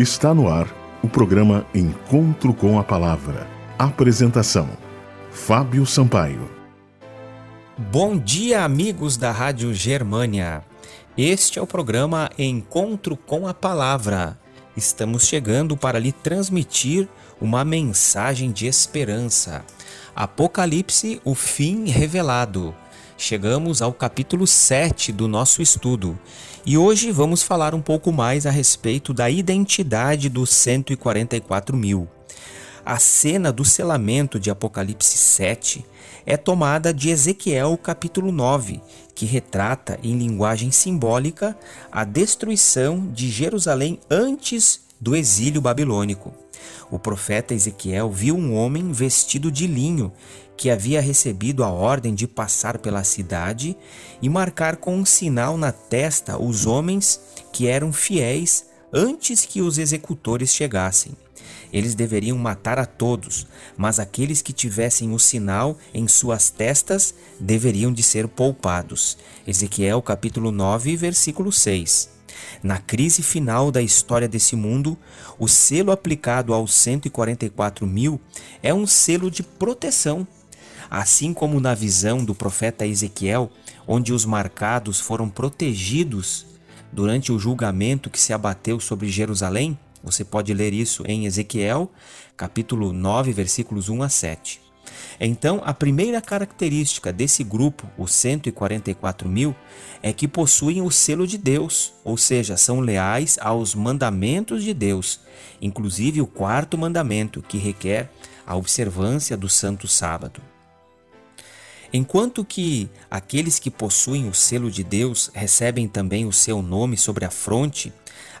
Está no ar o programa Encontro com a Palavra. Apresentação: Fábio Sampaio. Bom dia, amigos da Rádio Germânia. Este é o programa Encontro com a Palavra. Estamos chegando para lhe transmitir uma mensagem de esperança. Apocalipse, o fim revelado. Chegamos ao capítulo 7 do nosso estudo e hoje vamos falar um pouco mais a respeito da identidade dos 144 mil. A cena do selamento de Apocalipse 7 é tomada de Ezequiel capítulo 9, que retrata em linguagem simbólica a destruição de Jerusalém antes do exílio babilônico. O profeta Ezequiel viu um homem vestido de linho que havia recebido a ordem de passar pela cidade e marcar com um sinal na testa os homens que eram fiéis antes que os executores chegassem. Eles deveriam matar a todos, mas aqueles que tivessem o sinal em suas testas deveriam de ser poupados. Ezequiel capítulo 9, versículo 6. Na crise final da história desse mundo, o selo aplicado aos 144 mil é um selo de proteção Assim como na visão do profeta Ezequiel, onde os marcados foram protegidos durante o julgamento que se abateu sobre Jerusalém, você pode ler isso em Ezequiel, capítulo 9, versículos 1 a 7. Então, a primeira característica desse grupo, os 144 mil, é que possuem o selo de Deus, ou seja, são leais aos mandamentos de Deus, inclusive o quarto mandamento, que requer a observância do Santo Sábado. Enquanto que aqueles que possuem o selo de Deus recebem também o seu nome sobre a fronte,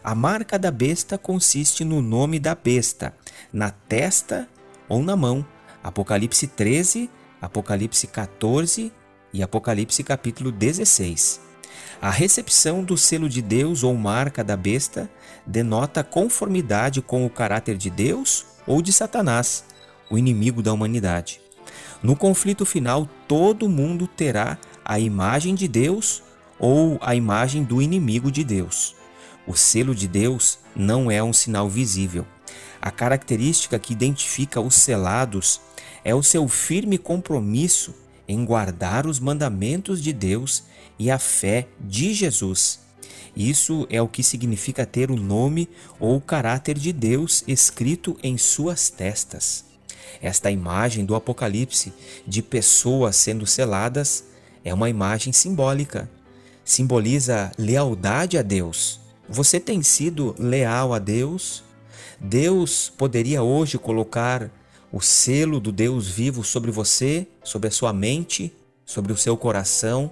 a marca da besta consiste no nome da besta, na testa ou na mão. Apocalipse 13, Apocalipse 14 e Apocalipse capítulo 16. A recepção do selo de Deus ou marca da besta denota conformidade com o caráter de Deus ou de Satanás, o inimigo da humanidade. No conflito final, todo mundo terá a imagem de Deus ou a imagem do inimigo de Deus. O selo de Deus não é um sinal visível. A característica que identifica os selados é o seu firme compromisso em guardar os mandamentos de Deus e a fé de Jesus. Isso é o que significa ter o nome ou o caráter de Deus escrito em suas testas. Esta imagem do Apocalipse de pessoas sendo seladas é uma imagem simbólica. Simboliza lealdade a Deus. Você tem sido leal a Deus? Deus poderia hoje colocar o selo do Deus vivo sobre você, sobre a sua mente, sobre o seu coração.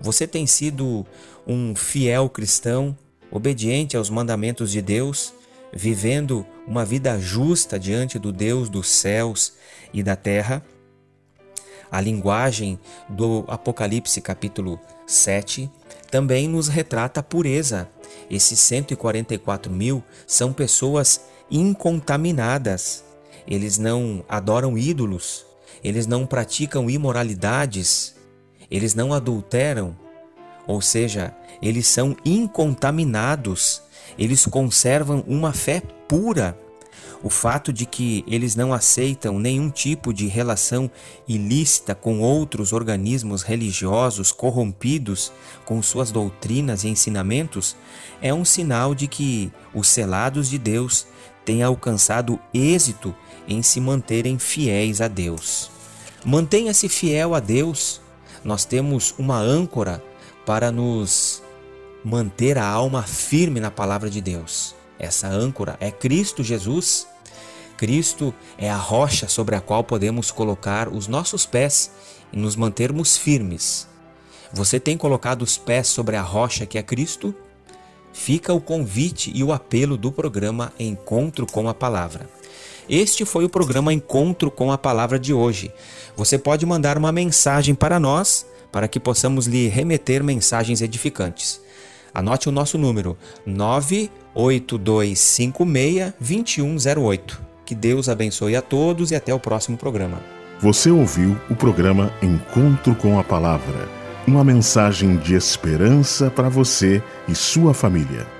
Você tem sido um fiel cristão, obediente aos mandamentos de Deus? vivendo uma vida justa diante do Deus dos céus e da terra. A linguagem do Apocalipse, capítulo 7, também nos retrata a pureza. Esses 144 mil são pessoas incontaminadas. Eles não adoram ídolos, eles não praticam imoralidades, eles não adulteram, ou seja, eles são incontaminados eles conservam uma fé pura. O fato de que eles não aceitam nenhum tipo de relação ilícita com outros organismos religiosos corrompidos com suas doutrinas e ensinamentos é um sinal de que os selados de Deus têm alcançado êxito em se manterem fiéis a Deus. Mantenha-se fiel a Deus. Nós temos uma âncora para nos manter a alma firme na palavra de Deus. Essa âncora é Cristo Jesus. Cristo é a rocha sobre a qual podemos colocar os nossos pés e nos mantermos firmes. Você tem colocado os pés sobre a rocha que é Cristo? Fica o convite e o apelo do programa Encontro com a Palavra. Este foi o programa Encontro com a Palavra de hoje. Você pode mandar uma mensagem para nós para que possamos lhe remeter mensagens edificantes. Anote o nosso número 982562108. Que Deus abençoe a todos e até o próximo programa. Você ouviu o programa Encontro com a Palavra, uma mensagem de esperança para você e sua família.